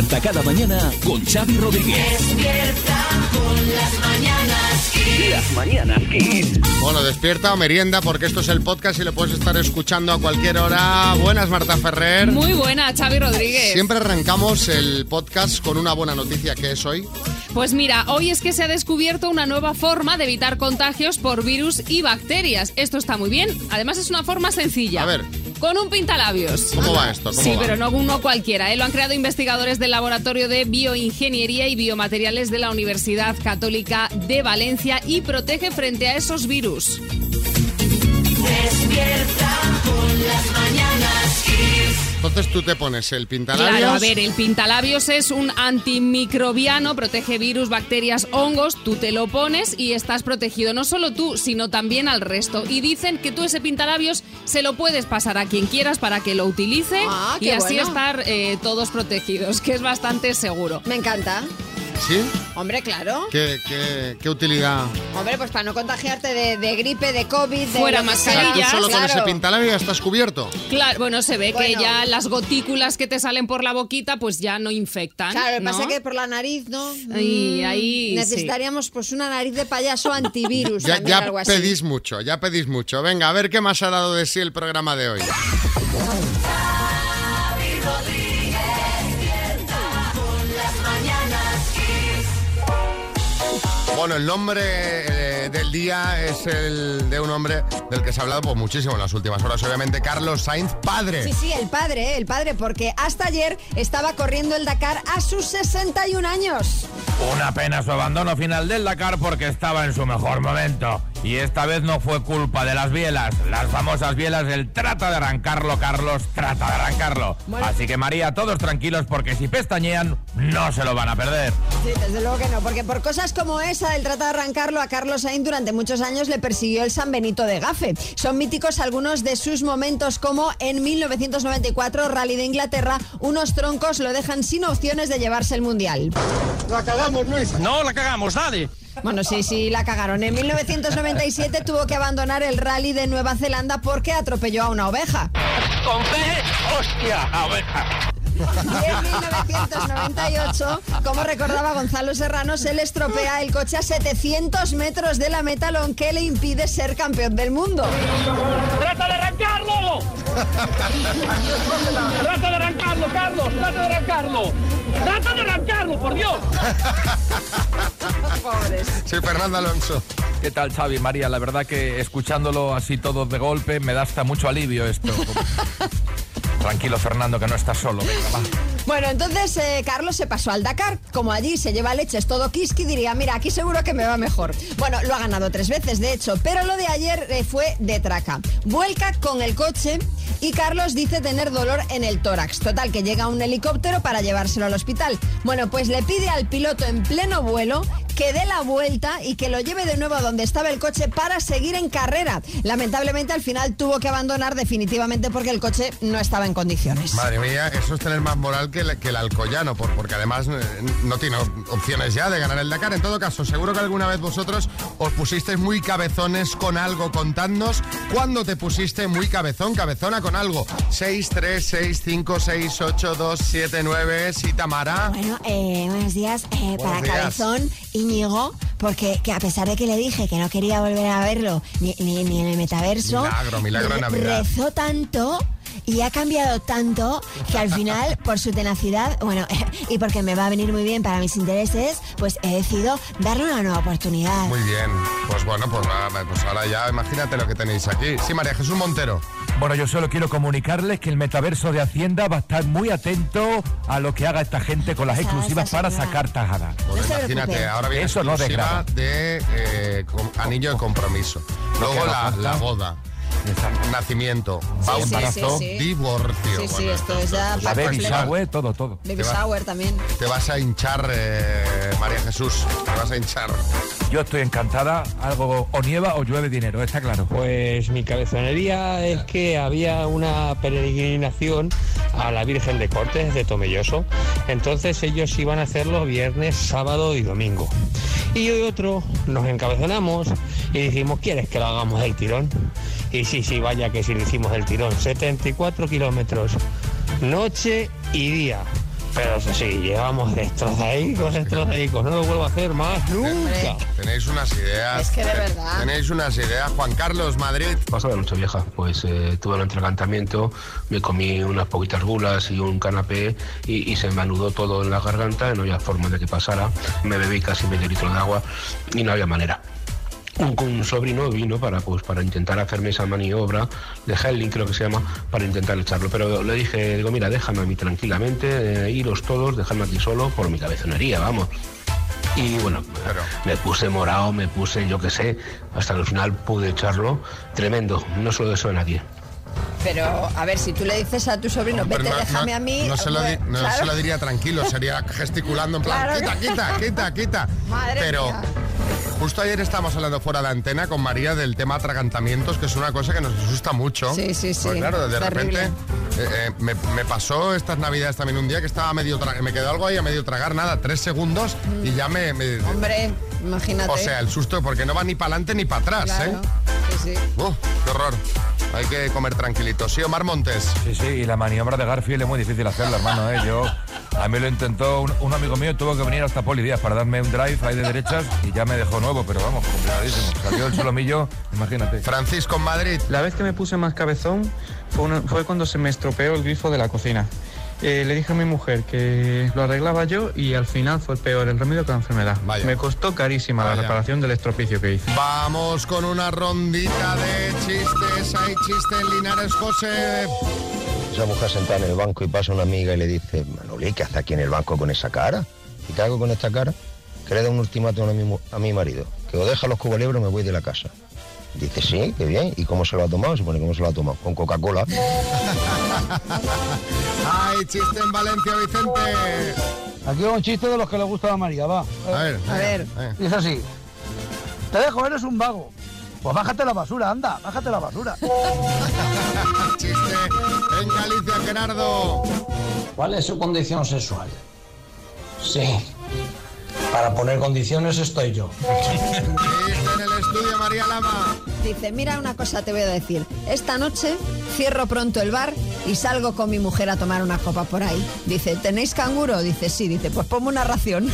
Despierta cada mañana con Xavi Rodríguez. Despierta con las mañanas Kiss. Las mañanas Kiss. Bueno, despierta o merienda porque esto es el podcast y lo puedes estar escuchando a cualquier hora. Buenas, Marta Ferrer. Muy buena, Xavi Rodríguez. Siempre arrancamos el podcast con una buena noticia que es hoy. Pues mira, hoy es que se ha descubierto una nueva forma de evitar contagios por virus y bacterias. Esto está muy bien. Además es una forma sencilla. A ver. Con un pintalabios. ¿Cómo va esto? ¿Cómo Sí, va? pero no uno cualquiera. ¿eh? Lo han creado investigadores del Laboratorio de Bioingeniería y Biomateriales de la Universidad Católica de Valencia y protege frente a esos virus. Despierta con las. Entonces tú te pones el pintalabios. Claro, a ver, el pintalabios es un antimicrobiano, protege virus, bacterias, hongos, tú te lo pones y estás protegido, no solo tú, sino también al resto. Y dicen que tú ese pintalabios se lo puedes pasar a quien quieras para que lo utilice Ah, y así bueno. estar eh, todos protegidos, que es bastante seguro. Me encanta. ¿Sí? Hombre, claro. ¿Qué, qué, qué utilidad? Hombre, pues para no contagiarte de, de gripe, de COVID, de Fuera que O sea, mascarilla. tú solo con claro. ese pintalabio ya estás cubierto. Claro, bueno, se ve que ya las gotículas que te salen por la boquita pues ya no infectan. Claro, lo que ¿no? pasa es que por la nariz, ¿no? Ahí, Mm, ahí, Necesitaríamos pues una nariz de payaso antivirus. Ya, también, ya algo así. pedís mucho, ya pedís mucho. Venga, a ver qué más ha dado de sí el programa de hoy. Bueno, el nombre eh, del día es el de un hombre del que se ha hablado pues, muchísimo en las últimas horas. Obviamente, Carlos Sainz, padre. Sí, sí, el padre, ¿eh? el padre, porque hasta ayer estaba corriendo el Dakar a sus 61 años. Una pena su abandono final del Dakar porque estaba en su mejor momento. Y esta vez no fue culpa de las bielas, las famosas bielas del trata de arrancarlo, Carlos, trata de arrancarlo. Bueno. Así que María, todos tranquilos porque si pestañean, no se lo van a perder. Sí, desde luego que no, porque por cosas como esa del trata de arrancarlo a Carlos Sainz durante muchos años le persiguió el San Benito de Gafe. Son míticos algunos de sus momentos como en 1994 Rally de Inglaterra, unos troncos lo dejan sin opciones de llevarse el Mundial. No la cagamos, dale. Bueno, sí, sí, la cagaron. En 1997 tuvo que abandonar el Rally de Nueva Zelanda porque atropelló a una oveja. Con fe, hostia, oveja. Y en 1998, como recordaba Gonzalo Serrano, se le estropea el coche a 700 metros de la meta, lo que le impide ser campeón del mundo. ¡Trata de arrancarlo! ¡Trata de arrancarlo, Carlos! ¡Trata de arrancarlo! ¡Trata de arrancarlo, por Dios! Sí, Fernando Alonso. ¿Qué tal, Xavi, María? La verdad que escuchándolo así todo de golpe me da hasta mucho alivio esto. Tranquilo, Fernando, que no estás solo. Bueno, entonces eh, Carlos se pasó al Dakar. Como allí se lleva leches todo kiski, diría, mira, aquí seguro que me va mejor. Bueno, lo ha ganado tres veces, de hecho, pero lo de ayer eh, fue de traca. Vuelca con el coche y Carlos dice tener dolor en el tórax. Total, que llega un helicóptero para llevárselo al hospital. Bueno, pues le pide al piloto en pleno vuelo que dé la vuelta y que lo lleve de nuevo a donde estaba el coche para seguir en carrera. Lamentablemente al final tuvo que abandonar definitivamente porque el coche no estaba en condiciones. Madre mía, eso es tener más moral que el, que el alcoyano, por- porque además eh, no tiene op- opciones ya de ganar el Dakar. En todo caso, seguro que alguna vez vosotros os pusisteis muy cabezones con algo. Contadnos cuándo te pusiste muy cabezón, cabezona con algo. 6, 3, 6, 5, 6, 8, 2, 7, 9. Sí, Tamara. Bueno, eh, buenos días. Eh, Buenos para días. Cabezón, Íñigo, porque que a pesar de que le dije que no quería volver a verlo ni, ni- ni en el metaverso, Milagro, milagro Navidad. rezó tanto y ha cambiado tanto que al final, por su tenacidad, bueno, y porque me va a venir muy bien para mis intereses, pues he decidido darle una nueva oportunidad. Muy bien. Pues bueno, pues, nada, pues ahora ya imagínate lo que tenéis aquí. Sí, María Jesús Montero. Bueno, yo solo quiero comunicarles que el metaverso de Hacienda va a estar muy atento a lo que haga esta gente con las Esa- exclusivas esa para señora. sacar tajada. Pues No se imagínate, ahora viene Eso no exclusiva degrada. de eh, anillo de compromiso. Luego la, la falta. Nacimiento, sí, embarazo, sí, sí. divorcio. Sí, sí, Bueno, esto es ya es La Paco baby shower, todo, todo. Baby shower también. Te vas a hinchar, eh, María Jesús. Te vas a hinchar. Yo estoy encantada. Algo o nieva o llueve dinero, está claro. Pues mi cabezonería es que había una peregrinación a la Virgen de Cortes de Tomelloso. Entonces ellos iban a hacerlo viernes, sábado y domingo. Y hoy otro nos encabezonamos y dijimos, ¿quieres que lo hagamos del tirón? Y sí, sí, vaya que sí lo hicimos del tirón. 74 kilómetros, noche y día. Pero eso sí, llevamos destrozadicos, destrozadicos. No lo vuelvo a hacer más nunca. Tenéis unas ideas. Es que de verdad. Tenéis unas ideas. Juan Carlos, Madrid. Pasada noche vieja, pues eh, tuve el entregantamiento, me comí unas poquitas gulas y un canapé y, y se me anudó todo en la garganta, no había forma de que pasara. Me bebí casi medio litro de agua y no había manera. Un, un sobrino vino para pues para intentar hacerme esa maniobra de Helling creo que se llama para intentar echarlo pero le dije digo mira déjame a mí tranquilamente eh, iros todos dejadme aquí solo por mi cabezonería vamos y bueno, me puse morado, me puse yo qué sé, hasta al final pude echarlo. Tremendo, no solo eso de nadie. Pero, a ver, si tú le dices a tu sobrino, Pero vete, no- déjame no- a mí. No se, lo, di- bueno, no claro. se lo diría tranquilo, sería gesticulando en plan, Claro. quita, quita, quita, quita. Madre Pero mía. Justo ayer estábamos hablando fuera de antena con María del tema atragantamientos, que es una cosa que nos asusta mucho. Sí, sí, sí. Pues claro, de repente eh, eh, me, me pasó estas navidades también un día que estaba medio me quedó algo ahí a medio tragar, nada, tres segundos y ya me... me-. Hombre, imagínate. o sea, el susto, porque no va ni para adelante ni para atrás, Claro. ¿eh? Sí, sí. Uf, qué horror. Hay que comer tranquilito. Sí, Omar Montes. Sí, sí, y la maniobra de Garfield es muy difícil hacerla, hermano, ¿eh? Yo, a mí lo intentó un, un amigo mío, tuvo que venir hasta Poli Díaz para darme un drive ahí de derechas y ya me dejó nuevo, pero vamos, complicadísimo. Salió el solomillo, imagínate. Francisco en Madrid. La vez que me puse más cabezón fue, una- fue cuando se me estropeó el grifo de la cocina. Eh, le dije a mi mujer que lo arreglaba yo y al final fue peor el remedio que la enfermedad. Vaya. Me costó carísima Vaya. la reparación del estropicio que hice. Vamos con una rondita de chistes. Hay chiste en Linares, José. Esa mujer sentada en el banco y pasa una amiga y le dice, Manoli, ¿qué hace aquí en el banco con esa cara? ¿Y qué hago con esta cara? Que le da un ultimátum a mi, a mi marido, que o deja los cubolebros o me voy de la casa. Dice, sí, qué bien. ¿Y cómo se lo ha tomado? Se pone, ¿cómo se lo ha tomado? Con Coca-Cola. Hay chiste en Valencia, Vicente. Aquí va un chiste de los que le gusta a María, va. A ver, A ver. Dice así. Te dejo, eres un vago. Pues bájate la basura, anda, bájate la basura. Chiste en Galicia, Gerardo. ¿Cuál es su condición sexual? Sí. Para poner condiciones estoy yo. Estudio, María Lama. Dice, mira una cosa te voy a decir. Esta noche cierro pronto el bar y salgo con mi mujer a tomar una copa por ahí. Dice, ¿tenéis canguro? Dice, sí. Dice, pues ponme una ración.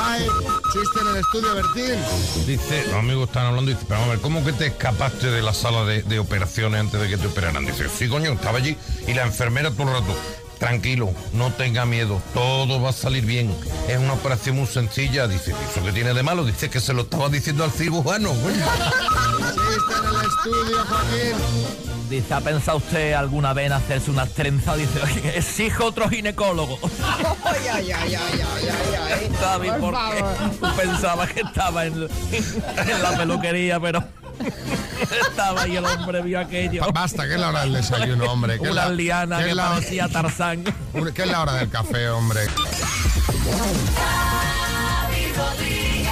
Ay, chiste en el estudio, Bertín. Dice, los amigos están hablando y dice, pero vamos a ver, ¿cómo que te escapaste de la sala de, de operaciones antes de que te operaran? Dice, sí, coño, estaba allí y la enfermera todo el rato. Tranquilo, no tenga miedo, todo va a salir bien. Es una operación muy sencilla. Dice, ¿eso qué tiene de malo? Dice que se lo estaba diciendo al cirujano. coño. Chiste en el estudio, Joaquín. Dice, ¿ha pensado usted alguna vez en hacerse una trenza? Dice, "Oye, exijo otro ginecólogo. Ay, ay, ay, ay, ay, ay, ay. ¿Sabes Por por qué? favor. Tú pensabas que estaba en, en la peluquería, pero estaba ahí el hombre, vio aquello. Ba- Basta, que es la hora del desayuno, hombre. que Una la- liana que que la- parecía Tarzán. Que es la hora del café, hombre. Xavi Rodríguez.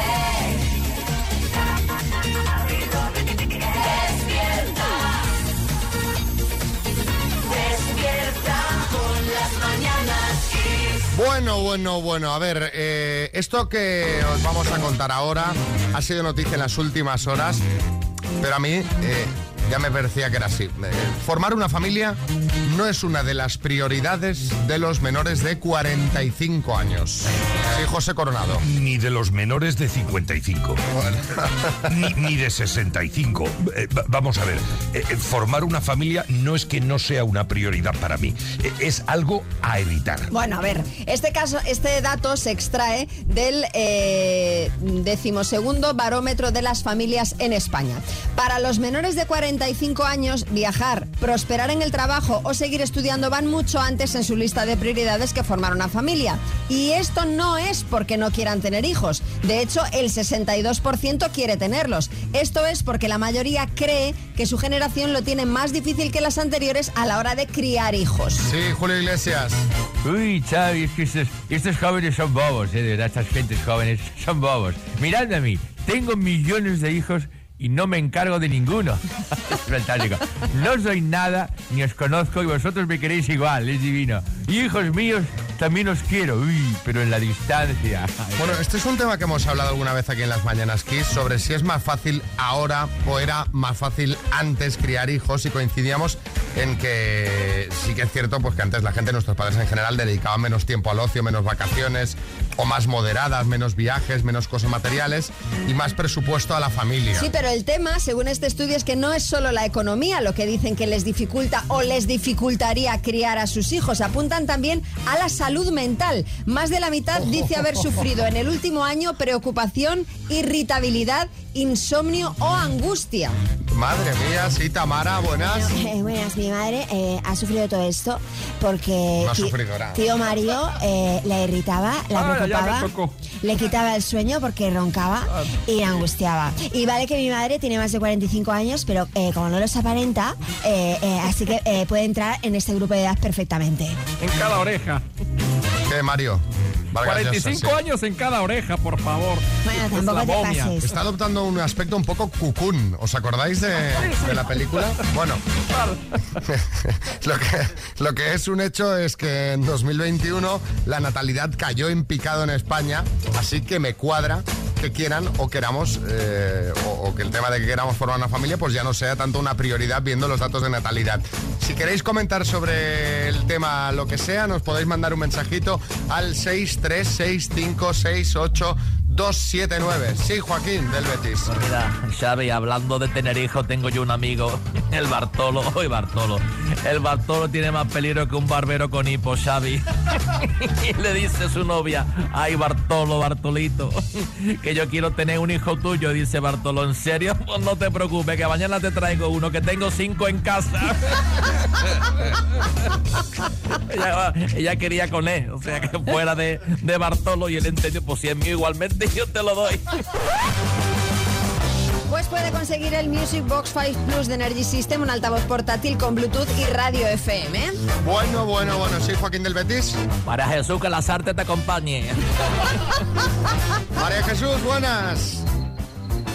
Despierta. Despierta con las mañanas Kiss. Bueno, bueno, bueno. A ver, eh, esto que os vamos a contar ahora ha sido noticia en las últimas horas, pero a mí eh, ya me parecía que era así. Eh, formar una familia no es una de las prioridades de los menores de 45 años. Sí, José Coronado. Ni de los menores de 55. Ni, ni de 65. Eh, va- vamos a ver, eh, eh, formar una familia no es que no sea una prioridad para mí, eh, es algo a evitar. Bueno, a ver, este caso, este dato se extrae del eh, decimosegundo barómetro de las familias en España. Para los menores de 45 años, viajar, prosperar en el trabajo o seguir estudiando van mucho antes en su lista de prioridades que formar una familia. Y esto no es porque no quieran tener hijos. De hecho, el 62% quiere tenerlos. Esto es porque la mayoría cree que su generación lo tiene más difícil que las anteriores a la hora de criar hijos. Sí, Julio Iglesias. Uy, Xavi, es que estos, estos jóvenes son bobos, ¿eh? de verdad, estas gentes jóvenes son bobos. Miradme a mí, tengo millones de hijos y no me encargo de ninguno. fantástico. No soy nada, ni os conozco y vosotros me queréis igual, es divino. Hijos míos, también os quiero, uy, pero en la distancia. Bueno, este es un tema que hemos hablado alguna vez aquí en las Mañanas Kiss sobre si es más fácil ahora o era más fácil antes criar hijos y coincidíamos en que sí que es cierto pues que antes la gente, nuestros padres en general, dedicaban menos tiempo al ocio, menos vacaciones, o más moderadas, menos viajes, menos cosas materiales y más presupuesto a la familia. Sí, pero el tema, según este estudio, es que no es solo la economía lo que dicen que les dificulta o les dificultaría criar a sus hijos. Apuntan también a la salud mental. Más de la mitad dice haber sufrido en el último año preocupación, irritabilidad, insomnio o angustia. Madre mía, sí, Tamara, buenas. Eh, buenas, mi madre eh, ha sufrido todo esto porque No ha ti- sufrido nada. tío Mario eh, la irritaba, la Ah, preocupaba, le quitaba el sueño porque roncaba y la angustiaba. Y vale que mi madre tiene más de 45 años, pero eh, como no los aparenta, eh, eh, así que eh, puede entrar en este grupo de edad perfectamente. En cada oreja. ¿Qué, Mario? Vargas Llosa, 45 sí. años en cada oreja, por favor. Bueno, Es tampoco la te momia. pases. Está adoptando un aspecto un poco cucún. ¿Os acordáis de, de la película? Bueno, lo que, lo que es un hecho es que en 2021 la natalidad cayó en picado en España, así que me cuadra que quieran o queramos, eh, o, o que el tema de que queramos formar una familia, pues ya no sea tanto una prioridad viendo los datos de natalidad. Si queréis comentar sobre el tema, lo que sea, nos podéis mandar un mensajito al 636568279. Sí, Joaquín, del Betis. Pues Mira, Xavi, hablando de tener hijos, tengo yo un amigo, el Bartolo, hoy Bartolo. El Bartolo tiene más peligro que un barbero con hipo, Xavi. Y le dice su novia, ay Bartolo, Bartolito, que yo quiero tener un hijo tuyo. Dice Bartolo, ¿en serio? Pues no te preocupes, que mañana te traigo uno, que tengo cinco en casa. ella, ella quería con él, o sea, que fuera de, de Bartolo y él entendió, pues si es mío igualmente, yo te lo doy. Pues puede conseguir el Music Box 5 Plus de Energy System, un altavoz portátil con Bluetooth y radio FM. Bueno, bueno, bueno, sí, Joaquín del Betis. Para Jesús, que las artes te acompañe. María Jesús, buenas.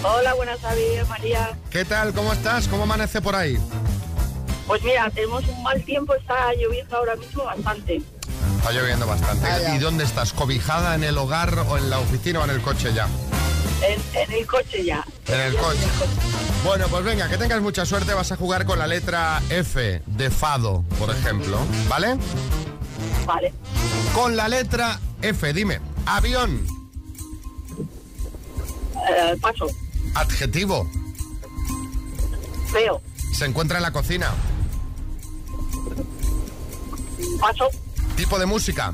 Hola, buenas tardes, María. ¿Qué tal? ¿Cómo estás? ¿Cómo amanece por ahí? Pues mira, tenemos un mal tiempo, está lloviendo ahora mismo bastante. Está lloviendo bastante. Vaya. ¿Y dónde estás? ¿Cobijada en el hogar o en la oficina o en el coche ya? En, en el coche ya. En el coche. Bueno, pues venga, que tengas mucha suerte. Vas a jugar con la letra F de Fado, por ejemplo. ¿Vale? Vale. Con la letra F, dime. Avión. Eh, paso. Adjetivo. Feo. Se encuentra en la cocina. Paso. Tipo de música.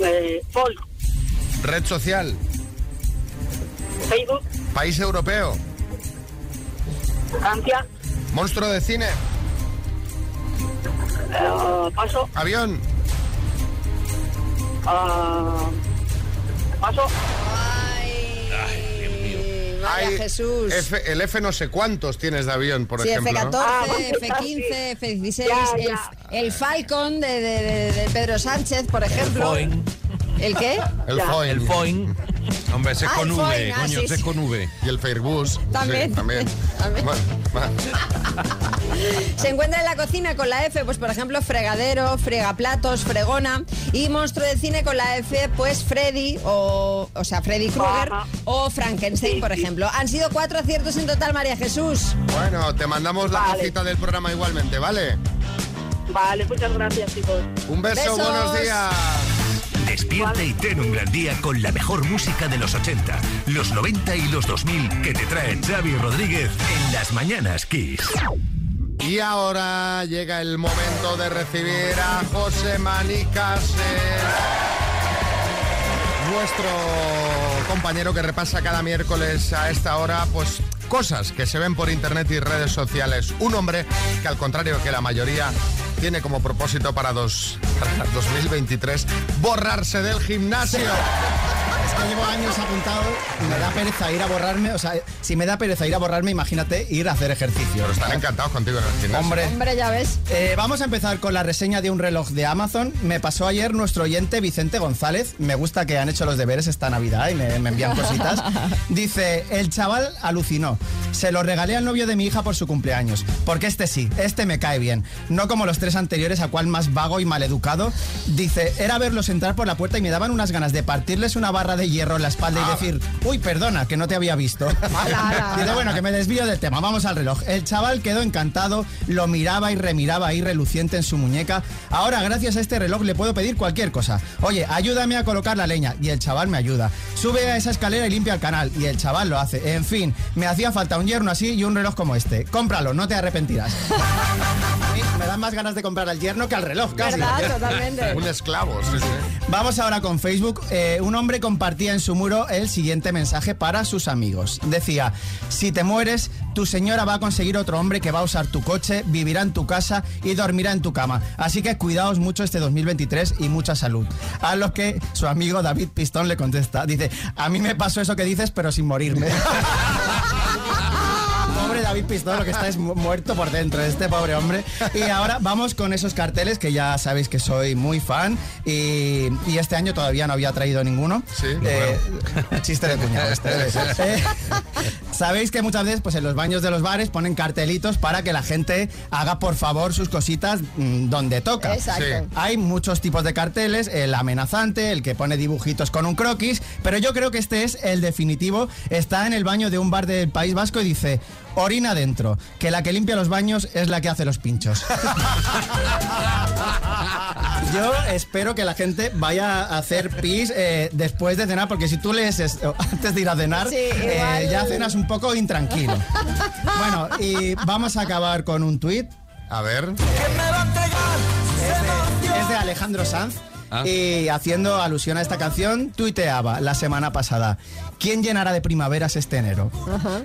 Eh, folk. Red social. Facebook. País europeo. Francia. Monstruo de cine. Eh, paso. Avión. Ah, paso. Vaya Hay Jesús. F- el F no sé cuántos tienes de avión, por sí, ejemplo. F14, ¿no? Ah, F15, F16, Ya, el, ya. el Falcon de, de- de- de Pedro Sánchez, por ejemplo. ¿El qué? El Foin. El Foin. Hombre, ese es con V, coño, sí, ese es sí. con V. Y el Fairbus. También. Sí, también. También. Bueno, bueno. Se encuentra en la cocina con la F, pues por ejemplo, fregadero, fregaplatos, fregona. Y monstruo de cine con la F, pues Freddy, o, o sea, Freddy Krueger, o Frankenstein, por ejemplo. Han sido cuatro aciertos en total, María Jesús. Bueno, te mandamos la Vale. cita del programa igualmente, ¿vale? Vale, muchas gracias, chicos. Un beso, Besos. buenos días. Despierta y ten un gran día con la mejor música de los 80, los 90 y los 2000 que te trae Xavi Rodríguez en las mañanas Kiss. Y ahora llega el momento de recibir a José Manicase, nuestro compañero que repasa cada miércoles a esta hora, pues cosas que se ven por internet y redes sociales. Un hombre que al contrario que la mayoría tiene como propósito para, dos, para 2023 borrarse del gimnasio. Es que llevo años apuntado y me da pereza ir a borrarme. O sea, si me da pereza ir a borrarme, imagínate ir a hacer ejercicio. Pero están encantados contigo en el gimnasio. Hombre. Hombre, ya ves. Eh, vamos a empezar con la reseña de un reloj de Amazon. Me pasó ayer nuestro oyente Vicente González. Me gusta que han hecho los deberes esta Navidad y me, me envían cositas. Dice, el chaval alucinó. Se lo regalé al novio de mi hija por su cumpleaños. Porque este sí, este me cae bien. No como los tres anteriores, a cual más vago y maleducado. Dice, era verlos entrar por la puerta y me daban unas ganas de partirles una barra de de hierro en la espalda y decir, uy, perdona, que no te había visto. Dice, bueno, que me desvío del tema, vamos al reloj. El chaval quedó encantado, lo miraba y remiraba ahí reluciente en su muñeca. Ahora, gracias a este reloj, le puedo pedir cualquier cosa. Oye, ayúdame a colocar la leña. Y el chaval me ayuda. Sube a esa escalera y limpia el canal. Y el chaval lo hace. En fin, me hacía falta un yerno así y un reloj como este. Cómpralo, no te arrepentirás. Me dan más ganas de comprar al yerno que al reloj, casi. ¿Verdad? Totalmente. Un esclavo, sí, sí. Vamos ahora con Facebook. Eh, un hombre compartía en su muro el siguiente mensaje para sus amigos. Decía, si te mueres, tu señora va a conseguir otro hombre que va a usar tu coche, vivirá en tu casa y dormirá en tu cama. Así que cuidaos mucho este 2023 y mucha salud. A lo que su amigo David Pistón le contesta. Dice, a mí me pasó eso que dices, pero sin morirme. David Pistón, lo que está es mu- muerto por dentro, este pobre hombre. Y ahora vamos con esos carteles que ya sabéis que soy muy fan y, y este año todavía no había traído ninguno. Sí, Chiste de cuñado. este, eh, Sabéis que muchas veces pues en los baños de los bares ponen cartelitos para que la gente haga por favor sus cositas mm, donde toca. Exacto. Sí. Hay muchos tipos de carteles, el amenazante, el que pone dibujitos con un croquis, pero yo creo que este es el definitivo. Está en el baño de un bar del País Vasco y dice, orina dentro, que la que limpia los baños es la que hace los pinchos. Yo espero que la gente vaya a hacer pis eh, después de cenar, porque si tú lees esto antes de ir a cenar, Sí, eh, ya cenas un poco intranquilo. Bueno, y vamos a acabar con un tuit. A ver. Es de Alejandro Sanz. Y haciendo alusión a esta canción, tuiteaba la semana pasada. ¿Quién llenará de primaveras este enero?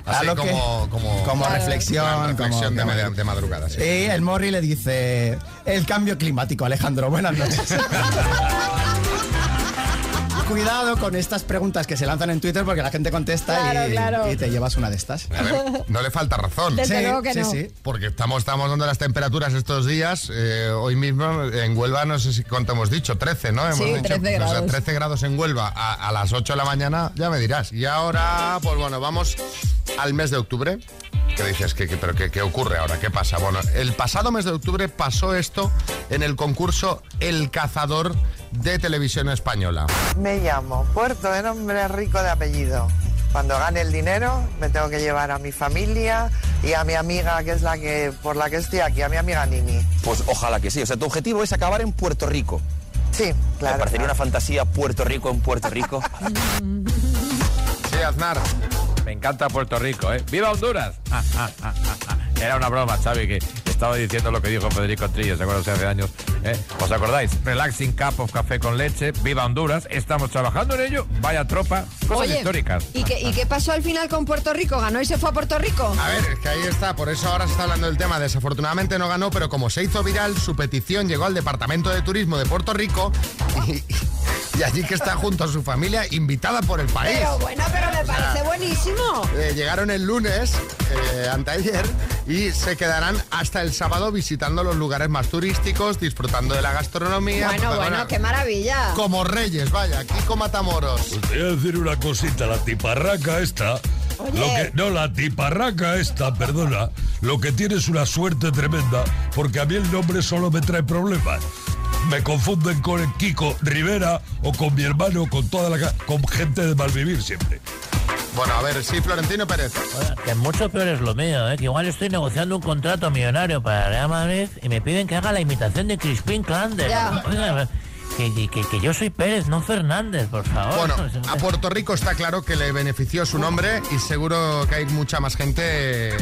Así lo que- como, como, como reflexión, Una reflexión como- de, de madrugada. sí. Y el Morri le dice, el cambio climático, Alejandro, buenas noches. Cuidado con estas preguntas que se lanzan en Twitter porque la gente contesta Claro, y, claro. y te llevas una de estas. A ver, no le falta razón. Desde luego que sí, no. sí. Porque estamos, estamos dando las temperaturas estos días. eh, hoy mismo en Huelva, no sé si cuánto hemos dicho, 13, ¿no? Hemos Sí, dicho, 13 o sea, grados. 13 grados en Huelva a, a las 8 de la mañana, ya me dirás. Y ahora, pues bueno, vamos al mes de octubre. ¿Qué dices? ¿Qué, qué- pero qué, qué ocurre ahora? ¿Qué pasa? Bueno, el pasado mes de octubre pasó esto en el concurso El Cazador de Televisión Española. Me llamo Puerto de nombre rico de apellido. Cuando gane el dinero me tengo que llevar a mi familia y a mi amiga que es la que por la que estoy aquí, a mi amiga Nini. Pues ojalá que sí. O sea, tu objetivo es acabar en Puerto Rico. Sí, claro. Me parecería una fantasía Puerto Rico en Puerto Rico. Sí, Aznar. Me encanta Puerto Rico, ¿eh? ¡Viva Honduras! Ah, ah, ah. Era una broma, Xavi, que estaba diciendo lo que dijo Federico Trillo, ¿se acuerdan hace años? ¿Eh? ¿Os acordáis? Relaxing cup of café con leche, ¡Viva Honduras! Estamos trabajando en ello, vaya tropa, cosas Oye, históricas. ¿y qué, ¿y qué pasó al final con Puerto Rico? ¿Ganó y se fue a Puerto Rico? A ver, es que ahí está, por eso ahora se está hablando del tema. Desafortunadamente no ganó, pero como se hizo viral, su petición llegó al Departamento de Turismo de Puerto Rico y, y allí que está junto a su familia, invitada por el país. Pero bueno, pero me parece buenísimo. Eh, llegaron el lunes, eh, anteayer, y se quedarán hasta el sábado visitando los lugares más turísticos, disfrutando de la gastronomía. Bueno, Bueno, qué maravilla. Como reyes, vaya, Kiko Matamoros. Te voy a decir una cosita, la tiparraca esta. Oye. Lo que, no, la tiparraca esta, perdona. Lo que tiene es una suerte tremenda, porque a mí el nombre solo me trae problemas. Me confunden con el Kiko Rivera o con mi hermano, con toda la con gente de malvivir siempre. Bueno, a ver, sí, Florentino Pérez. Que mucho peor es lo mío, ¿eh? que igual estoy negociando un contrato millonario para Real Madrid y me piden que haga la imitación de Crispin. Oiga, que, que- que yo soy Pérez, no Fernández, por favor. Bueno, a Puerto Rico está claro que le benefició su nombre y seguro que hay mucha más gente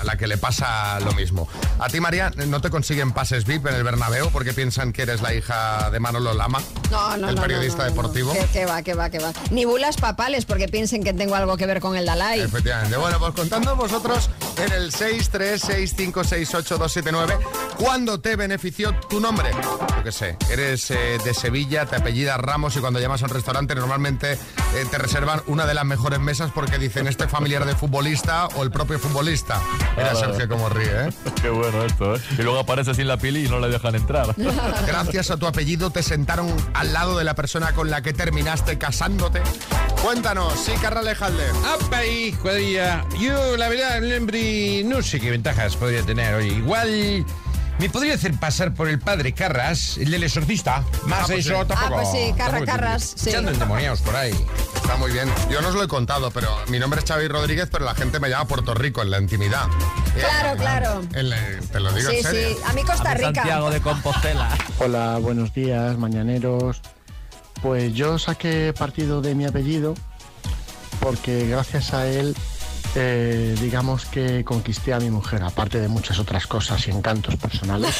a la que le pasa lo mismo. A ti, María, no te consiguen pases VIP en el Bernabéu porque piensan que eres la hija de Manolo Lama, No, no, el no, periodista no, no, no. deportivo. Que, que va, que va, que va. Ni bulas papales porque piensen que tengo algo que ver con el Dalai. Efectivamente. Bueno, pues contando vosotros en el 636568279 cuándo te benefició tu nombre. Yo qué sé, eres eh, de Sevilla, te apellidas Ramos y cuando llamas a un restaurante normalmente eh, te reservan una de las mejores mesas porque dicen este familiar de futbolista o el propio futbolista. Mira Sergio cómo ríe, ¿eh? Qué bueno esto, ¿eh? Y luego aparece sin la pili y no le dejan entrar. Gracias a tu apellido te sentaron al lado de la persona con la que terminaste casándote. Cuéntanos, sí, Carralejalde. ¡Apa, ahí, cuadrilla! Yo, la verdad, Lembri, no sé qué ventajas podría tener. Oye, igual ¿Me podría hacer pasar por el padre Carras, el del exorcista? Más Ah, pues eso sí. tampoco. Ah, pues sí, Carra Carras, sí. Echando endemoniados por ahí. Está muy bien. Yo no os lo he contado, pero mi nombre es Xavi Rodríguez, pero la gente me llama Puerto Rico en la intimidad. Claro, claro. En la- te lo digo Sí, en serio. sí. A mí Costa Rica. de Compostela. Hola, buenos días, mañaneros. Pues yo saqué partido de mi apellido porque gracias a él, eh, digamos que conquisté a mi mujer, aparte de muchas otras cosas y encantos personales.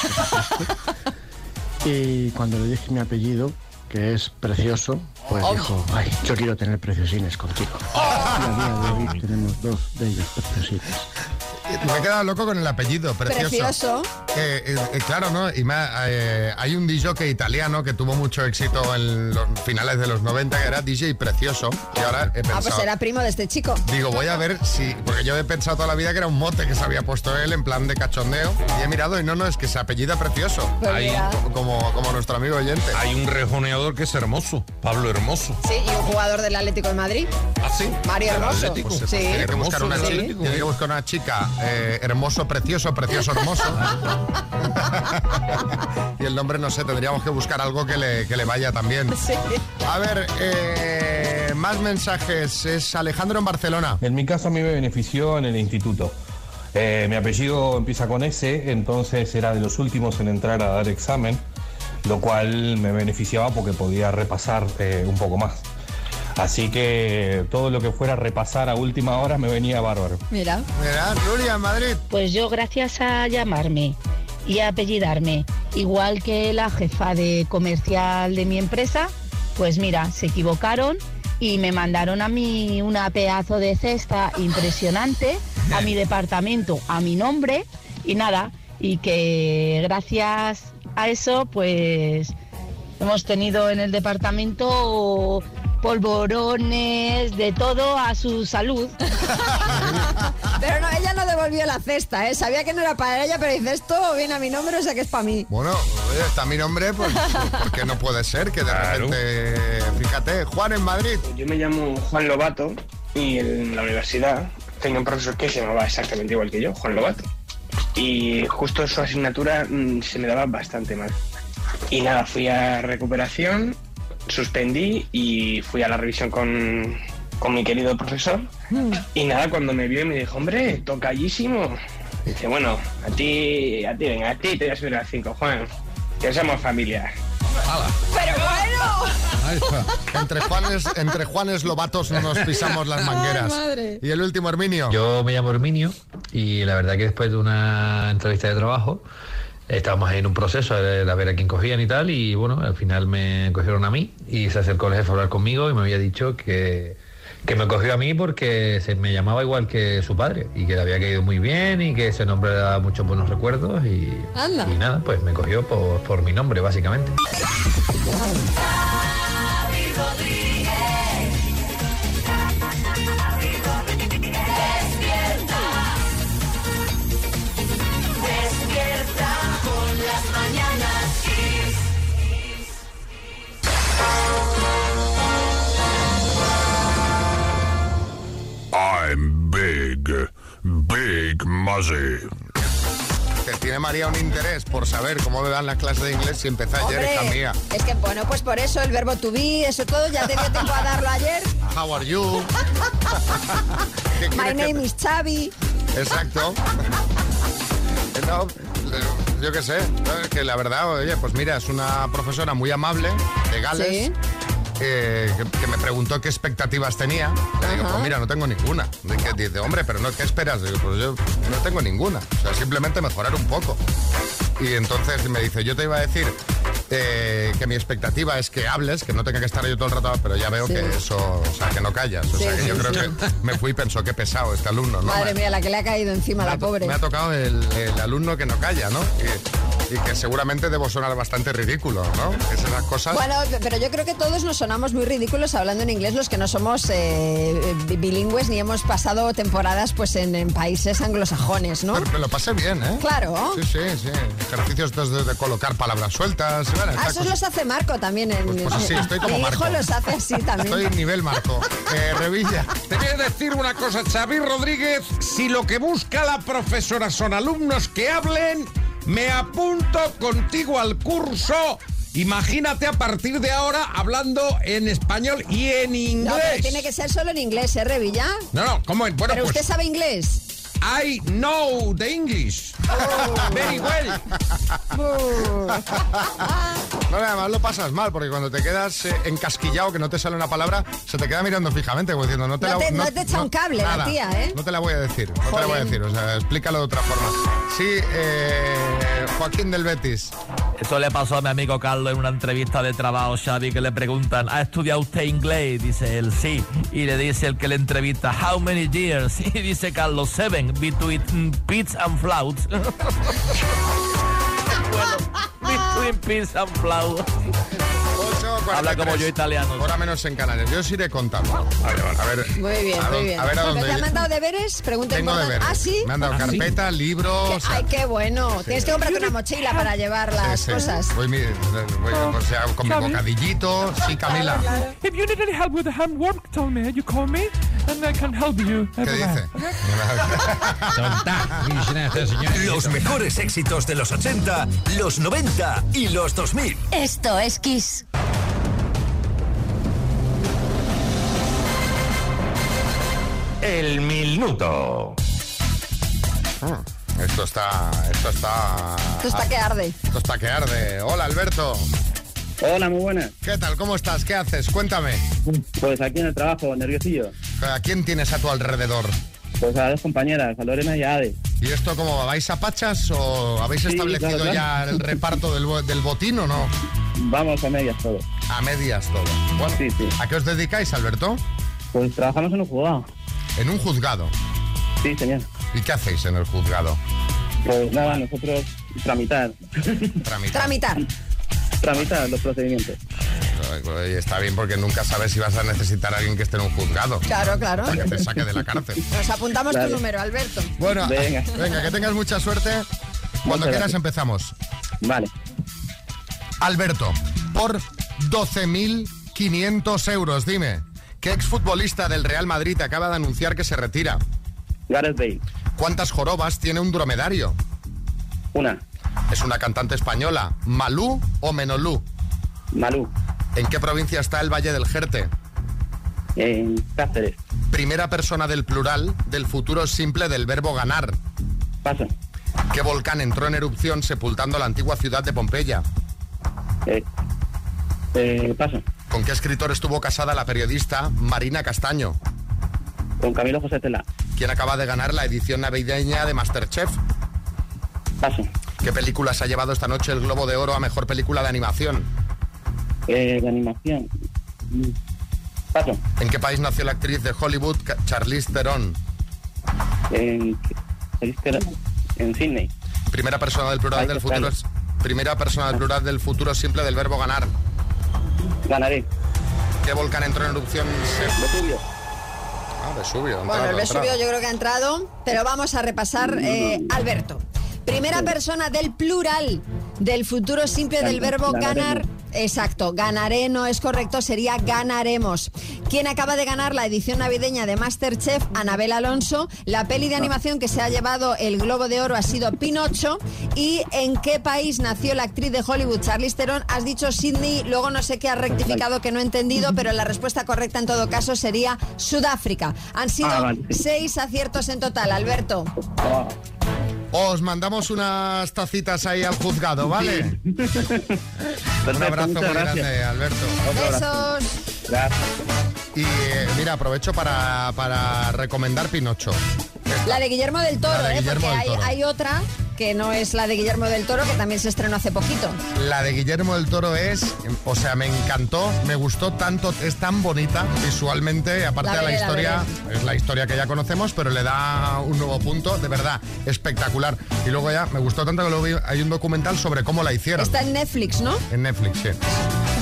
y cuando le dije mi apellido, que es precioso, pues Oh. dijo, ay, yo quiero tener preciosines contigo. Y a día de hoy tenemos dos de ellos preciosines. Me he quedado loco con el apellido, precioso. Precioso. Eh, eh, eh, claro, ¿no? Y eh, hay un DJ italiano que tuvo mucho éxito en los finales de los 90, que era DJ Precioso. Y ahora he Ah, pensado... pues era primo de este chico. Digo, voy a ver si. Porque yo he pensado toda la vida que era un mote que se había puesto él en plan de cachondeo. Y he mirado y no, no, es que se apellida precioso. Pues. Como, como nuestro amigo oyente. Hay un rejoneador que es hermoso, Pablo Hermoso. Sí, y un jugador del Atlético de Madrid. ¿Ah, sí? Mario Hermoso. Sí. Tiene que buscar una del chica, Atlético. tiene que buscar una chica eh, hermoso, precioso, precioso, hermoso. y el nombre, no sé, tendríamos que buscar algo que le, que le vaya también. Sí. A ver, eh, más mensajes. Es Alejandro en Barcelona. En mi caso a mí me benefició en el instituto. Eh, mi apellido empieza con S, entonces era de los últimos en entrar a dar examen, lo cual me beneficiaba porque podía repasar eh, un poco más. Así que todo lo que fuera repasar a última hora me venía bárbaro. Mira. Mira, en Madrid. Pues yo gracias a llamarme y a apellidarme, igual que la jefa de comercial de mi empresa, pues mira, se equivocaron y me mandaron a mí una pedazo de cesta impresionante a mi departamento, a mi nombre y nada, y que gracias a eso pues hemos tenido en el departamento polvorones, de todo a su salud. Pero no, ella no devolvió la cesta, ¿eh? Sabía que no era para ella, pero dice, esto viene a mi nombre, o sea que es para mí. Bueno, oye, está mi nombre, pues, porque no puede ser que de repente. Fíjate, Juan en Madrid. Yo me llamo Juan Lobato y en la universidad tenía un profesor que se llamaba exactamente igual que yo, Juan Lobato. Y justo su asignatura mm, se me daba bastante mal. Y nada, fui a recuperación, suspendí y fui a la revisión con, con mi querido profesor. Y nada, cuando me vio y me dijo, hombre, tocallísimo. Dice, bueno, a ti, a ti, venga, a ti te voy a subir al 5, Juan. Que somos familia. ¡Pero bueno! Ahí está. Entre Juanes, entre Juanes Lobatos no nos pisamos las mangueras. madre. Y el último, Herminio. Yo me llamo Herminio y la verdad que después de una entrevista de trabajo estábamos en un proceso de, de ver a quién cogían y tal y bueno, al final me cogieron a mí y se acercó el jefe a hablar conmigo y me había dicho que, que me cogió a mí porque se me llamaba igual que su padre y que le había caído muy bien y que ese nombre le daba muchos buenos recuerdos y, Anda. y nada, pues me cogió por, por mi nombre básicamente. Big, big Muzzy. Que tiene María un interés por saber cómo me dan las clases de inglés si empecé ayer, Hombre, hija mía. es que bueno, pues por eso el verbo to be, eso todo, ya te dio tiempo a darlo ayer. How are you? ¿Qué My que- name is Xavi. Exacto. No, yo qué sé, que la verdad, oye, pues mira, es una profesora muy amable de Gales. Sí. Eh, que, que me preguntó qué expectativas tenía. Le digo, pues mira, no tengo ninguna. Que dice, hombre, pero no, ¿qué esperas? Digo, pues yo no tengo ninguna. O sea, simplemente mejorar un poco. Y entonces me dice, yo te iba a decir eh, que mi expectativa es que hables, que no tenga que estar yo todo el rato, pero ya veo Sí. que eso, o sea, que no callas. O Sí, sea, que sí, yo creo que me fui y pensó, qué pesado este alumno, ¿no? Madre mía, la que le ha caído encima, la pobre. me ha tocado el, el alumno que no calla, ¿no? Y, y que seguramente debo sonar bastante ridículo, ¿no? Es esas cosas. Bueno, pero yo creo que todos nos sonamos muy ridículos hablando en inglés los que no somos eh, bi- bilingües ni hemos pasado temporadas pues en, en países anglosajones, ¿no? Pero lo pasé bien, ¿eh? Claro. Sí, sí, sí. Ejercicios de, de colocar palabras sueltas. bueno, Ah, esos cosas. los hace Marco también. En, Pues así, estoy como Mi Marco. hijo los hace así también. Estoy en nivel Marco. Eh, Revilla. Te voy a decir una cosa, Xavi Rodríguez. Si lo que busca la profesora son alumnos que hablen, me apunto contigo al curso. Imagínate a partir de ahora hablando en español y en inglés. No, pero tiene que ser solo en inglés, ¿eh, Revilla? No, no, ¿cómo? Bueno, pero pues usted sabe inglés. I know the English. Very well. No, además lo pasas mal, porque cuando te quedas eh, encasquillado, que no te sale una palabra, se te queda mirando fijamente, como diciendo, no te No la te- no te echa un cable la tía, ¿eh? No te la voy a decir, no te la voy a decir, o sea, explícalo de otra forma. Sí, eh, Joaquín del Betis. Eso le pasó a mi amigo Carlos en una entrevista de trabajo, Xavi, que le preguntan, ¿ha estudiado usted inglés? Dice él, sí. Y le dice el que le entrevista, ¿how many years? Y dice Carlos, seven, between pits and flauts. bueno, between pits and flauts. Habla como yo italiano. Ahora menos en Canarias. Yo os iré contando. Vale, vale. A ver, Muy bien, a, muy bien. a ver a Porque dónde. ¿Te han mandado deberes? Pregunta Tengo importante. deberes. ¿Ah, sí? Me han dado carpeta, libros. Ay, qué bueno. Tienes que comprarte una mochila para llevar las Sí, sí. cosas. Voy, mi- voy, o sea, con mi Xavi. bocadillito. Sí, Camila. If you need any help with the handwork, tell me. You call me, and I can help you. ¿Qué dice? Los mejores éxitos de los 80, los 90 y los 2000. Esto es Kiss. El minuto. Esto está. Esto está. Esto está que arde. Esto está que arde. Hola, Alberto. Hola, muy buenas. ¿Qué tal? ¿Cómo estás? ¿Qué haces? Cuéntame. Pues aquí en el trabajo, nerviosillo. ¿A quién tienes a tu alrededor? Pues a dos compañeras, a Lorena y a Ade. ¿Y esto cómo va? ¿Vais a pachas o habéis Sí, establecido claro, claro. ya el reparto del, bo- del botín o no? Vamos a medias todo. A medias todo. Bueno, ¿a qué os dedicáis, Alberto? Pues trabajamos en un juzgado. ¿En un juzgado? Sí, señor. ¿Y qué hacéis en el juzgado? Pues nada, nosotros tramitar. Tramitar. Tramitar. Tramitar los procedimientos. Oye, Está bien porque nunca sabes si vas a necesitar a alguien que esté en un juzgado. Claro, claro. Para que te saque de la cárcel. Nos apuntamos Claro. tu número, Alberto. Bueno, Venga. venga, que tengas mucha suerte. Cuando Muchas quieras gracias. empezamos. Vale. Alberto, por 12.500 euros, dime, ¿qué exfutbolista del Real Madrid acaba de anunciar que se retira? Gareth Bale. ¿Cuántas jorobas tiene un dromedario? Una. Es una cantante española, ¿Malú o Menolú? Malú. ¿En qué provincia está el Valle del Jerte? En Cáceres. Primera persona del plural del futuro simple del verbo ganar. Paso. ¿Qué volcán entró en erupción sepultando la antigua ciudad de Pompeya? Eh, eh, paso. ¿Con qué escritor estuvo casada la periodista Marina Castaño? Con Camilo José Tela. ¿Quién acaba de ganar la edición navideña de Masterchef? Paso. ¿Qué película se ha llevado esta noche el Globo de Oro a Mejor Película de Animación? Eh, de animación. Paso. ¿En qué país nació la actriz de Hollywood Charlize Theron? En, en Sydney. Primera persona del plural del de futuro. Primera persona del plural del futuro simple del verbo ganar. Ganaré. ¿Qué volcán entró en erupción? Vesubio. Ah, Vesubio. Bueno, el Vesubio yo creo que ha entrado, pero vamos a repasar, eh, Alberto. Primera persona del plural del futuro simple del verbo ganar. Exacto, ganaré no es correcto, sería ganaremos. ¿Quién acaba de ganar la edición navideña de Masterchef? Anabel Alonso. La peli de animación que se ha llevado el Globo de Oro ha sido Pinocho. ¿Y en qué país nació la actriz de Hollywood, Charlize Theron? Has dicho Sydney, luego no sé qué has rectificado que no he entendido, pero la respuesta correcta en todo caso sería Sudáfrica. Han sido Ah, vale. seis aciertos en total, Alberto. Os mandamos unas tacitas ahí al juzgado, ¿vale? Un abrazo muy grande. Alberto. Besos. Gracias. Y eh, mira, aprovecho para, para recomendar Pinocho. La de Guillermo del Toro, ¿eh? Guillermo porque del hay, Toro. hay otra que no es la de Guillermo del Toro, que también se estrenó hace poquito. La de Guillermo del Toro es, o sea, me encantó, me gustó tanto, es tan bonita visualmente, aparte La de la historia, es la historia que ya conocemos, pero le da un nuevo punto, de verdad, espectacular. Y luego ya me gustó tanto que luego vi- hay un documental sobre cómo la hicieron. Está en Netflix, ¿no? En Netflix, sí.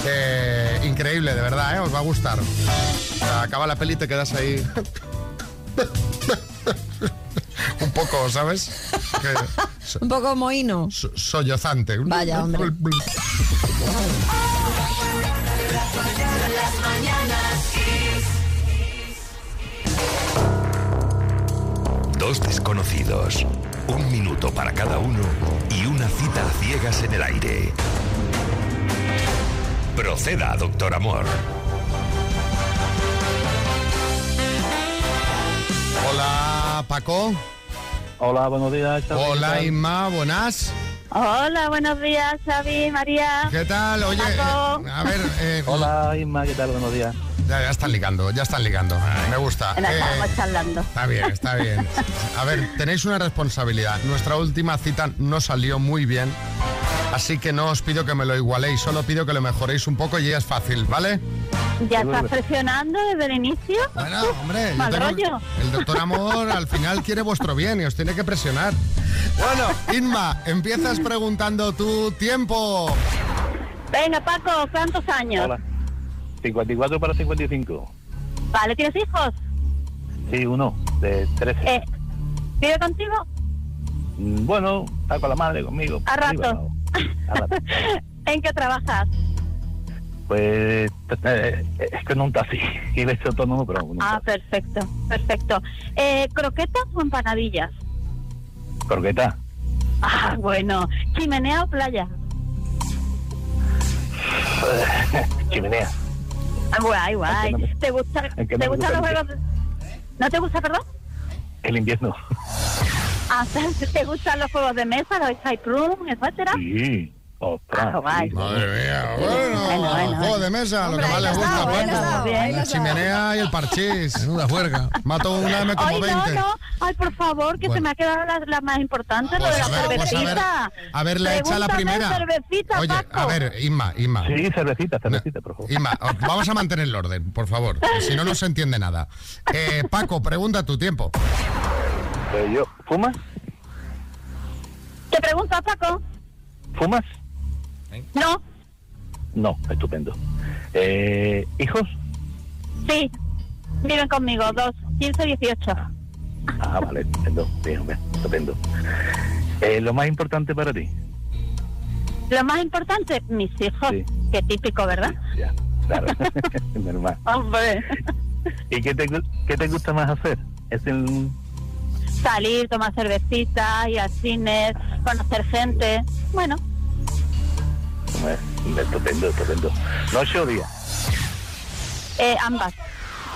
Eh, increíble, de verdad, ¿eh? os va a gustar. O sea, acaba la peli y te quedas ahí. un poco, ¿sabes? Que- so- Un poco mohino. so- sollozante. Vaya, hombre. Las mañanas Kiss. Dos desconocidos, un minuto para cada uno y una cita a ciegas en el aire. Proceda, doctor Amor. Paco. Hola, buenos días. Xavi. Hola, Inma, buenas. Hola, buenos días, Xavi, María. ¿Qué tal? Oye, Paco. eh, a ver... eh, Hola, Inma, ¿qué tal? Buenos días. Ya, ya están ligando, ya están ligando. Me gusta. Bueno, Eh, charlando. Está bien, está bien. A ver, tenéis una responsabilidad. Nuestra última cita no salió muy bien, así que no os pido que me lo igualéis, solo pido que lo mejoréis un poco y ya es fácil, ¿vale? ¿Ya estás presionando desde el inicio? Bueno, hombre, yo Mal tengo- rollo. el doctor Amor al final quiere vuestro bien y os tiene que presionar. Bueno, Inma, empiezas preguntando tu tiempo. Venga, Paco, ¿cuántos años? Hola. 54 para 55. Vale, ¿tienes hijos? Sí, uno, de 13. Eh, ¿Vive contigo? Mm, Bueno, está con la madre, conmigo. A Arriba, rato. abajo. A rato. ¿En qué trabajas? Pues eh, es que no un taxi. Y le he hecho autónomo, pero. Ah, perfecto, perfecto. Eh, ¿Croquetas o empanadillas? Croqueta. Ah, bueno. ¿Chimenea o playa? Chimenea. Ah, guay, guay. Es que no me- ¿Te, gusta, es ¿te gustan gusta los juegos? de- ¿No te gusta, perdón? El invierno. Ah, ¿Te gustan los juegos de mesa, los escape room, etcétera? Sí. Ostras. Sí. Madre mía, bueno, Bueno, bueno, juego de mesa, Hombre, lo que más le lo gusta, lo Paco. lo La chimenea y el parchís. Menuda juerga. Mato una M como Ay, 20. no, no. Ay, por favor, que se me ha quedado la, la más importante, lo Pues de la pues a ver, cervecita. a ver, la echa la primera. cervecita, Oye, Paco. a ver, Inma, Inma. Sí, cervecita, cervecita, por favor. Inma, o- vamos a mantener el orden, por favor. Si no, no se entiende nada. Eh, Paco, pregunta tu tiempo. Eh, yo, ¿fumas? ¿Te preguntas, Paco? ¿Fumas? No, No, estupendo. Eh, ¿Hijos? sí. Viven conmigo, dos, 15 y 18. Ah, vale, estupendo. Bien, bien, estupendo. Eh, lo más importante para ti. Lo más importante, mis hijos. Sí. Qué típico, ¿verdad? Ya, claro. Normal. Hombre. ¿Y qué te, qué te gusta más hacer? ¿Es el, Salir, tomar cervecita, ir al cine, conocer gente. Bueno, estupendo, estupendo. Noche o día? Eh, ambas.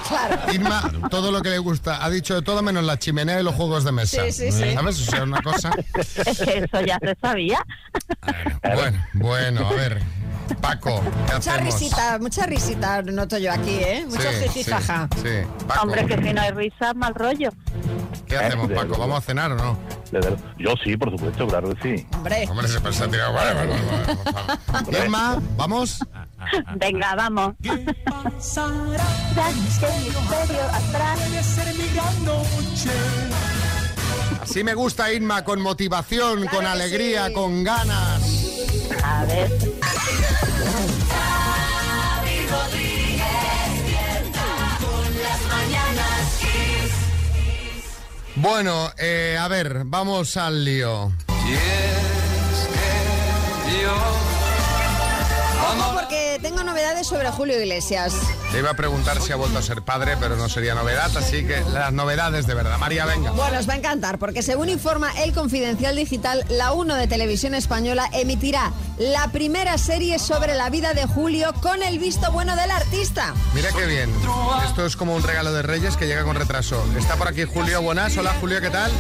Claro. Irma, todo lo que le gusta, ha dicho de todo menos la chimenea y los juegos de mesa. Sí, sí, sí. ¿Sabes? O sea, una cosa. Es que eso ya se sabía. Bueno, bueno, a ver. Paco, ¿qué Mucha hacemos? risita, mucha risita noto yo aquí, ¿eh? Mucho Sí, sí. Sí, Paco, Hombre, que si no hay risa, mal rollo. ¿qué hacemos, Paco? ¿Vamos a cenar o no? Yo sí, por supuesto, claro que sí. Hombre. Hombre, se pasa tirado. Vale, vale, vale. Irma, ¿vamos? Venga, vamos. Así me gusta Irma, con motivación, con alegría, con ganas. A ver. Xavi Rodríguez despierta con las mañanas Kiss. Bueno, eh, a ver, vamos al lío. Ojo porque tengo novedades sobre Julio Iglesias. Te iba a preguntar si ha vuelto a ser padre, pero no sería novedad, así que las novedades de verdad. María, venga. Bueno, os va a encantar porque según informa El Confidencial Digital, la 1 de Televisión Española emitirá la primera serie sobre la vida de Julio con el visto bueno del artista. Mira qué bien. Esto es como un regalo de Reyes que llega con retraso. Está por aquí Julio Buenas. Hola Julio, ¿qué tal?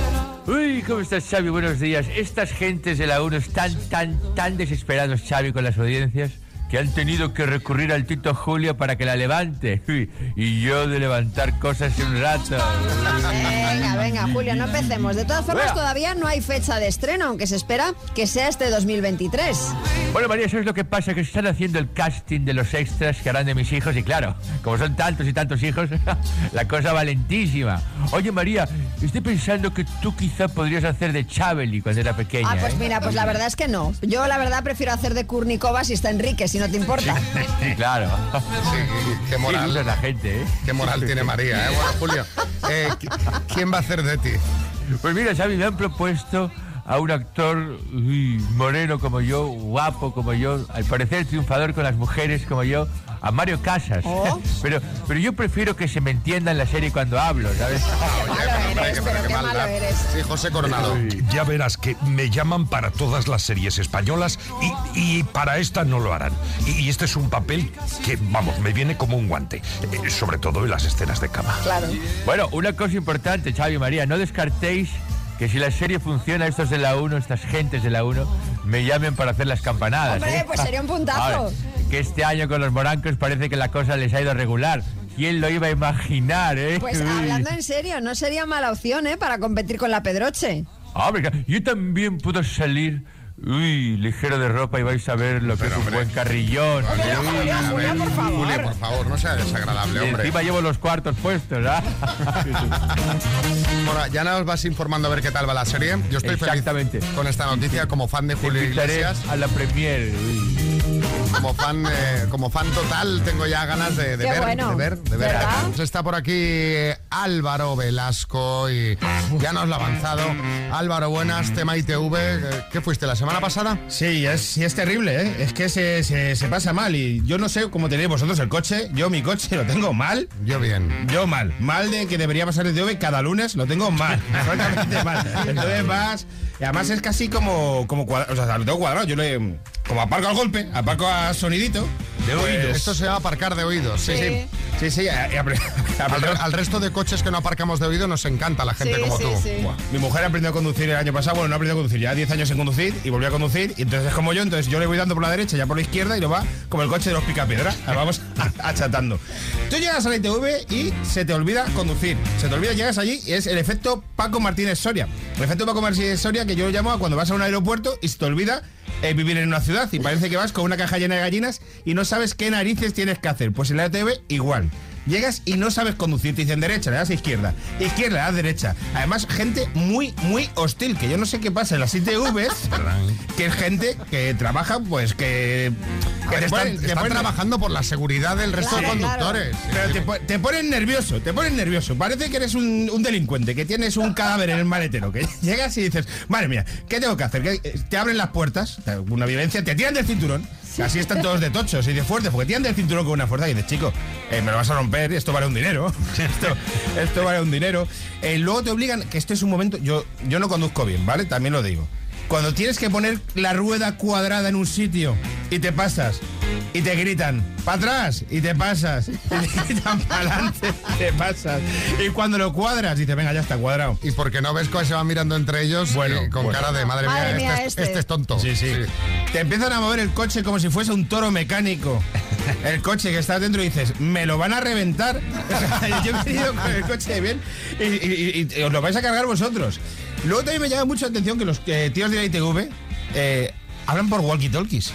Uy, ¿cómo estás, Xavi? Buenos días. Estas gentes de la 1 están tan, tan desesperados, Xavi, con las audiencias, que han tenido que recurrir al Tito Julio para que la levante. Y yo de levantar cosas en un rato. Venga, venga, Julio, no empecemos. De todas formas, Vea. todavía no hay fecha de estreno, aunque se espera que sea este 2023. Bueno, María, ¿sabes lo que pasa? Que están haciendo el casting de los extras que harán de mis hijos y claro, como son tantos y tantos hijos, la cosa valentísima. Oye, María, estoy pensando que tú quizá podrías hacer de Chabeli cuando era pequeña. Ah, pues ¿eh? mira, pues la verdad es que no. Yo la verdad prefiero hacer de Kurnikova si está Enrique, si no te importa. Sí, claro. qué moral. Sí, la gente, ¿eh? Qué moral tiene María, ¿eh? Bueno, Julio, eh, ¿qui- ¿quién va a hacer de ti? Pues mira, Xavi, me han propuesto a un actor uy, moreno como yo, guapo como yo, al parecer triunfador con las mujeres como yo, a Mario Casas. Oh. Pero, pero yo prefiero que se me entienda en la serie cuando hablo, ¿sabes? Sí, José Coronado. Ya verás que me llaman para todas las series españolas y, y para esta no lo harán. Y, y este es un papel que, vamos, me viene como un guante. eh, sobre todo en las escenas de cama. Claro. Bueno, una cosa importante, Xavi y María, no descartéis que si la serie funciona, estos de la 1, estas gentes de la 1, me llamen para hacer las campanadas. Hombre, ¿eh? pues sería un puntazo. Que este año con los morancos parece que la cosa les ha ido regular. ¿Quién lo iba a imaginar, eh? Pues Uy. hablando en serio, no sería mala opción, ¿eh? Para competir con la Pedroche. Hombre, claro, yo también puedo salir, uy, ligero de ropa y vais a ver lo que es un buen carrillón. Pero, Uy, Julia, Julia, por favor. Julia, por favor, no sea desagradable, y hombre. encima llevo los cuartos puestos, ¿ah? Bueno, ya nos vas informando a ver qué tal va la serie. Yo estoy Exactamente. feliz con esta noticia como fan de Julio Iglesias. a la premier. Como fan, eh, como fan total, tengo ya ganas de, de ver, bueno. de ver, de ver. ¿Verdad? Pues Está por aquí eh, Álvaro Velasco y ya nos lo ha avanzado. Álvaro, buenas, tema ITV. eh, ¿Qué fuiste la semana pasada? Sí, es, sí, es terrible, ¿eh? Es que se, se- se pasa mal y yo no sé cómo tenéis vosotros el coche. Yo mi coche lo tengo mal. Yo bien. Yo mal. Mal de que debería pasar el DV cada lunes, lo tengo mal. Francamente mal. Entonces vas... Y además es casi como, como cuadrado. O sea, lo tengo cuadrado. Yo le... Como aparco al golpe, aparco a sonidito. De pues- oídos. Esto se llama aparcar de oídos. Sí, sí. Sí, sí, a- Al, re- al resto de coches que no aparcamos de oído nos encanta la gente Sí, como sí, tú. sí. Buah, Mi mujer aprendió a conducir el año pasado, bueno, no aprendió a conducir, ya 10 años en conducir y volvió a conducir, y entonces es como yo, entonces yo le voy dando por la derecha, ya por la izquierda, y lo va como el coche de los picapiedras, vamos achatando. Tú llegas a la ITV y se te olvida conducir, se te olvida, llegas allí y es el efecto Paco Martínez Soria. El efecto Paco Martínez Soria que yo lo llamo a cuando vas a un aeropuerto y se te olvida eh, vivir en una ciudad y parece que vas con una caja llena de gallinas y no sabes qué narices tienes que hacer. Pues en la ITV igual. Llegas y no sabes conducir, te dicen derecha, le das a izquierda, izquierda, le das derecha. Además, gente muy, muy hostil, que yo no sé qué pasa en las ITVs, que es gente que trabaja, pues que... Te están, te trabajando por la seguridad del resto Claro, de conductores. pero te, po- te ponen nervioso, te ponen nervioso. Parece que eres un, un delincuente, que tienes un cadáver en el maletero, que llegas y dices, madre mía, ¿qué tengo que hacer? Que, eh, te abren las puertas, una violencia, te tiran del cinturón. Así están todos de tochos y de fuertes, porque tiran del cinturón con una fuerza y dices, chico, eh, me lo vas a romper, esto vale un dinero. esto, vale un dinero. Eh, luego te obligan, que este es un momento, yo, yo no conduzco bien, ¿vale? También lo digo. Cuando tienes que poner la rueda cuadrada en un sitio y te pasas y te gritan para atrás y te pasas y te gritan para adelante y te pasas y cuando lo cuadras dices venga ya está cuadrado Y porque no ves cómo se van mirando entre ellos Bueno, eh, con bueno. cara de madre, Madre mía, este, es- este". este es tonto. Sí, sí, Te empiezan a mover el coche como si fuese un toro mecánico. El coche que estás dentro y dices, me lo van a reventar. Yo he venido con el coche bien y, y- y- y os lo vais a cargar vosotros. Luego también me llama mucho la atención que los eh, tíos de la ITV eh, hablan por walkie-talkies.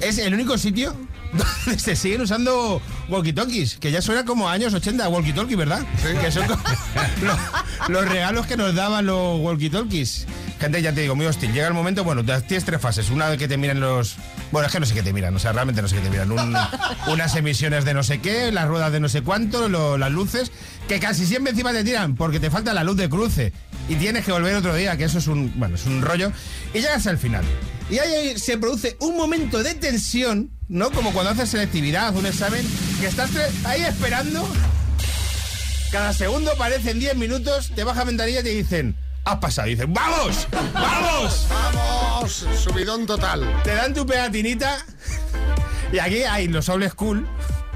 Es el único sitio donde se siguen usando walkie-talkies, que ya suena como años 80 walkie-talkie, ¿verdad? Que son como los, los regalos que nos daban los walkie-talkies. Gente, ya te digo, muy hostil. Llega el momento, bueno, tienes tres fases. Una de que te miran los... Bueno, es que no sé qué te miran, o sea, realmente no sé qué te miran. Un- unas emisiones de no sé qué, las ruedas de no sé cuánto, lo- las luces, que casi siempre encima te tiran porque te falta la luz de cruce y tienes que volver otro día, que eso es un, bueno, es un rollo. Y llegas al final. Y ahí se produce un momento de tensión, ¿no? Como cuando haces selectividad, un examen, que estás ahí esperando. Cada segundo parecen 10 minutos, te baja ventanilla y te dicen, has pasado. Y dicen, ¡vamos! ¡Vamos! ¡Vamos! Subidón total. Te dan tu pegatinita. Y aquí hay los old school.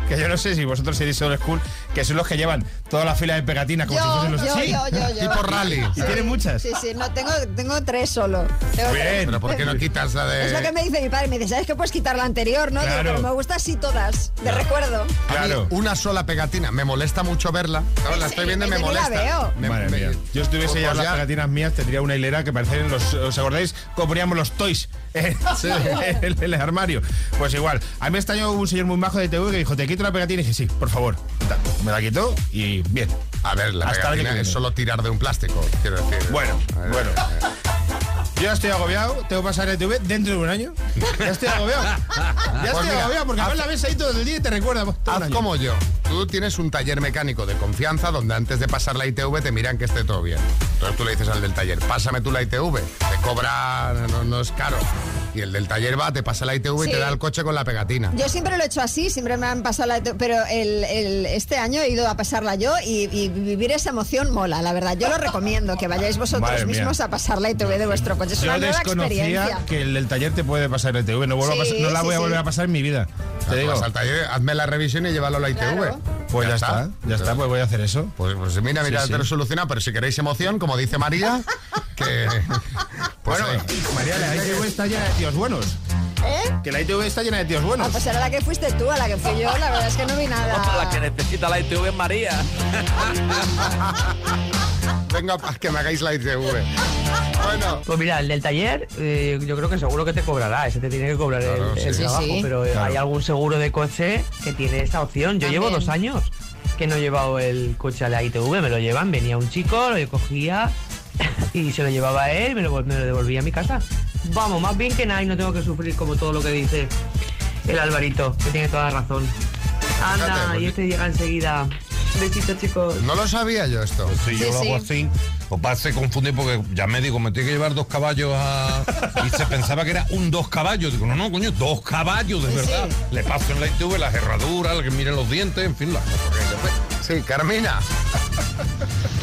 Que yo no sé si vosotros seréis old school, que son los que llevan toda la fila de pegatinas como si Yo, fuesen los yo, Sí, yo, yo, yo. Tipo rally. ¿Y tienen muchas? Sí, sí, no, tengo, tengo tres solo. Tengo Bien. tres. Pero ¿por qué no quitas la de...? Es lo que me dice mi padre. Me dice, ¿sabes que puedes quitar la anterior, no? Digo, pero me gusta así todas, de recuerdo. A mí, Claro. una sola pegatina. Me molesta mucho verla. Claro, la estoy viendo y me Yo ni la molesta. veo. Me- Madre me- mía. Yo estuviese Pues ya las pegatinas mías, tendría una hilera que parecen los. ¿Os acordáis? Como poníamos los toys en, en el armario. Pues igual. A mí me extrañó un señor muy majo de TV que dijo: Te quito la pegatina y dije: Sí, por favor. Me la quitó y bien. A ver, la Hasta es solo tirar de un plástico, quiero decir. Bueno, bueno. Yo ya estoy agobiado, tengo que pasar el TV dentro de un año. Ya estoy agobiado. Ya Pues estoy mira, agobiado porque haz- la ves ahí todo el día y te recuerda. pues, Haz año. como yo. tú tienes un taller mecánico de confianza donde antes de pasar la ITV te miran que esté todo bien. Entonces tú le dices al del taller, pásame tú la ITV, te cobra, no, no es caro. Y el del taller va, te pasa la ITV y Sí. te da el coche con la pegatina. Yo siempre lo he hecho así, siempre me han pasado la... Pero el, el- este año he ido a pasarla yo y, y vivir esa emoción mola, la verdad. Yo lo recomiendo, que vayáis vosotros Madre mía. mismos a pasar la ITV de vuestro coche. Es Yo una nueva desconocía experiencia. que el del taller te puede pasar el TV. No, vuelvo a Sí, pasar- no la sí, voy a sí. volver a pasar en mi vida. Te digo. Vas al taller, hazme la revisión y llévalo a la ITV. Pues ya, está, ya está, pues voy a hacer eso. Pues, pues mira, mira, Sí, te lo soluciona, pero si queréis emoción, como dice María, que... Pues, bueno, eh, María, la ITV está llena de tíos buenos. ¿Eh? Que la ITV está llena de tíos Ah, buenos. pues era la que fuiste tú, a la que fui yo, la verdad es que no vi nada. La que necesita la ITV es María. Venga, que me hagáis la ITV. Bueno. Pues mira, el del taller, eh, yo creo que seguro que te cobrará, ese te tiene que cobrar el- Claro, el, sí. trabajo, Sí, sí. pero eh, Claro. hay algún seguro de coche que tiene esta opción. Yo llevo dos años que no he llevado el coche a la ITV, me lo llevan, venía un chico, lo cogía y se lo llevaba a él y me lo, me lo devolvía a mi casa. Vamos, más bien que nada y no tengo que sufrir como todo lo que dice el Alvarito, que tiene toda la razón. Anda, Fíjate, pues- y este llega enseguida. Besitos, chicos. No lo sabía yo esto. Sí, yo lo hago así. O pase confundir porque ya me digo, me tiene que llevar dos caballos a. Y se pensaba que era un dos caballos. Digo, no, no, coño, dos caballos, de Sí, verdad. sí. Le paso en la ITV las herraduras, que miren los dientes, en fin, las cosas que hay que hacer. Sí, Carmina.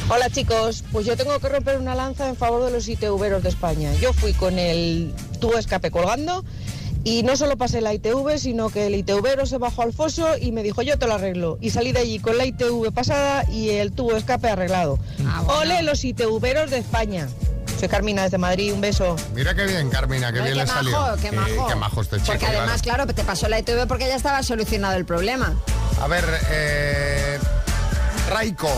Hola chicos, pues yo tengo que romper una lanza en favor de los ITVeros de España. Yo fui con el tubo escape colgando y no solo pasé la ITV, sino que el ITVero se bajó al foso y me dijo yo te lo arreglo. Y salí de allí con la ITV pasada y el tubo escape arreglado. ¡Ole los ITVeros de España! Soy Carmina desde Madrid, un beso. Mira qué bien, Carmina, qué Ay, bien qué le salió. majo, qué majo. qué majo este chico. Porque además, claro, te pasó la ITV porque ya estaba solucionado el problema. A ver, eh, Raiko.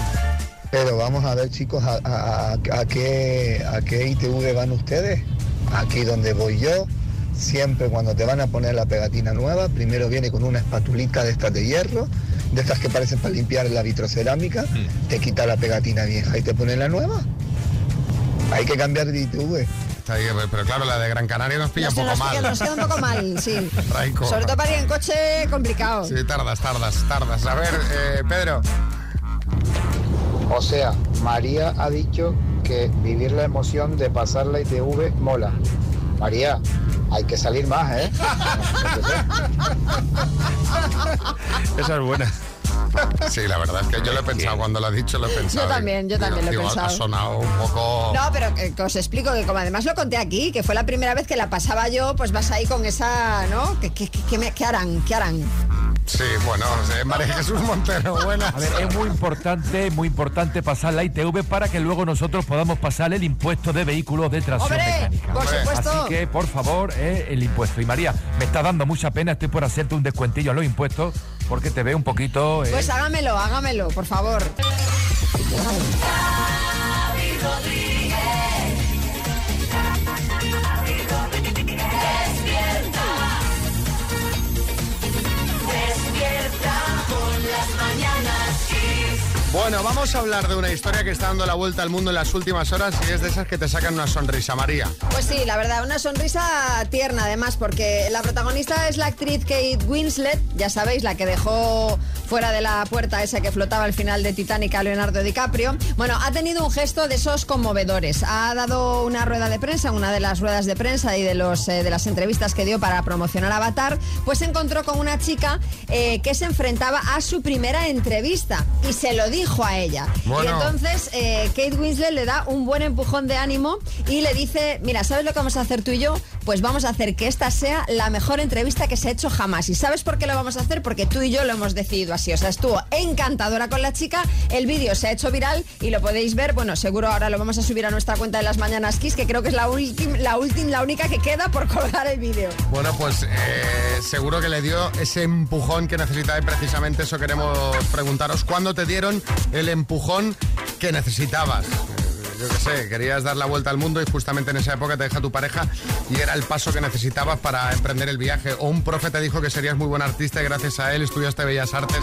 Pero vamos a ver, chicos, a, a- a- a qué, a qué ITV van ustedes. Aquí donde voy yo, siempre cuando te van a poner la pegatina nueva, primero viene con una espatulita de estas de hierro, de estas que parecen para limpiar la vitrocerámica, te quita la pegatina vieja y te pone la nueva. Hay que cambiar de ITV. Está ahí, pero claro, la de Gran Canaria nos pilla Nos, un poco nos mal. queda, nos queda un poco mal, sí. Sobre todo para ir en coche complicado. Sí, tardas, tardas, tardas. A ver, eh, Pedro. O sea, María ha dicho que vivir la emoción de pasar la ITV mola. María, hay que salir más, ¿eh? Esa es buena. Sí, la verdad es que yo lo he pensado, cuando lo has dicho lo he pensado. Yo también, yo Digo, también lo he digo, pensado. Ha sonado un poco... No, pero que, que os explico que como además lo conté aquí, que fue la primera vez que la pasaba yo, pues vas ahí con esa, ¿no? ¿Qué, qué, qué- qué me- qué harán? ¿Qué harán? Sí, bueno, eh, María Jesús Montero, buenas. A ver, es muy importante, muy importante pasar la ITV para que luego nosotros podamos pasar el impuesto de vehículos de tracción ¡Hombre! mecánica. Por supuesto. Así que, por favor, eh, el impuesto. Y María, me está dando mucha pena, estoy por hacerte un descuentillo a los impuestos, porque te veo un poquito... eh, Pues hágamelo, hágamelo, por favor. Bueno, vamos a hablar de una historia que está dando la vuelta al mundo en las últimas horas y es de esas que te sacan una sonrisa, María. Pues sí, la verdad, una sonrisa tierna además, porque la protagonista es la actriz Kate Winslet, ya sabéis, la que dejó fuera de la puerta esa que flotaba al final de Titanic a Leonardo DiCaprio. Bueno, ha tenido un gesto de esos conmovedores. Ha dado una rueda de prensa, una de las ruedas de prensa y de, los, eh, de las entrevistas que dio para promocionar Avatar, pues se encontró con una chica eh, que se enfrentaba a su primera entrevista y se lo dijo a ella. Bueno. Y entonces eh, Kate Winslet le da un buen empujón de ánimo y le dice, mira, ¿sabes lo que vamos a hacer tú y yo? Pues vamos a hacer que esta sea la mejor entrevista que se ha hecho jamás. ¿Y sabes por qué lo vamos a hacer? Porque tú y yo lo hemos decidido así. O sea, estuvo encantadora con la chica, el vídeo se ha hecho viral y lo podéis ver, bueno, seguro ahora lo vamos a subir a nuestra cuenta de las Mañanas Kiss, que creo que es la, última, la, última, la única que queda por colgar el vídeo. Bueno, pues eh, seguro que le dio ese empujón que necesitaba y precisamente eso queremos preguntaros. ¿Cuándo te dieron el empujón que necesitabas? Yo qué sé, querías dar la vuelta al mundo y justamente en esa época te deja tu pareja y era el paso que necesitabas para emprender el viaje. O un profe te dijo que serías muy buen artista y gracias a él estudiaste Bellas Artes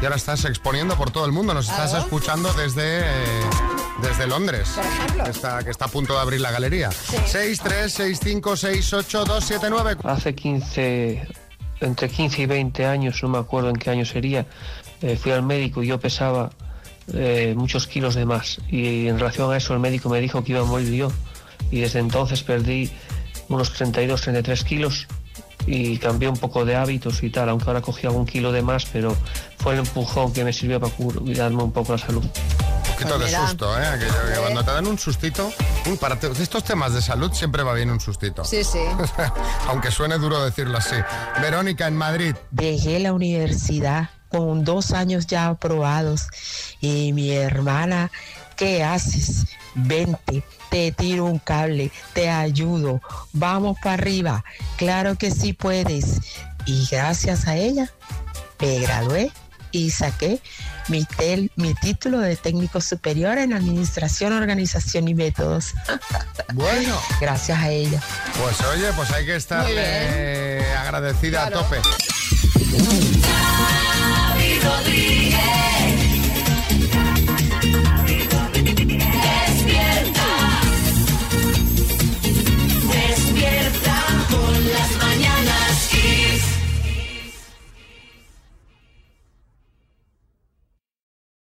y ahora estás exponiendo por todo el mundo. Nos estás escuchando desde, eh, desde Londres. Que está, que está a punto de abrir la galería. 6, 3, 6, 5, 6, 8, 2, 7, 9. Hace 15, entre 15 y 20 años, no me acuerdo en qué año sería, eh, fui al médico y yo pesaba eh, muchos kilos de más. Y en relación a eso el médico me dijo que iba a morir yo. Y desde entonces perdí unos 32, 33 kilos y cambié un poco de hábitos y tal, aunque ahora cogí algún kilo de más, pero fue el empujón que me sirvió para cuidarme un poco la salud. Un poquito de susto, ¿eh? Aquello que cuando te dan un sustito, uy, para te- estos temas de salud siempre va bien un sustito. Sí, sí. Aunque suene duro decirlo así. Verónica, en Madrid. Dejé la universidad con dos años ya aprobados y mi hermana, ¿qué haces? Vente, te tiro un cable, te ayudo, vamos para arriba, claro que sí puedes. Y gracias a ella me gradué y saqué mi, tel- mi título de técnico superior en administración, organización y métodos. Bueno. Gracias a ella. Pues oye, pues hay que estar agradecida Claro. a tope.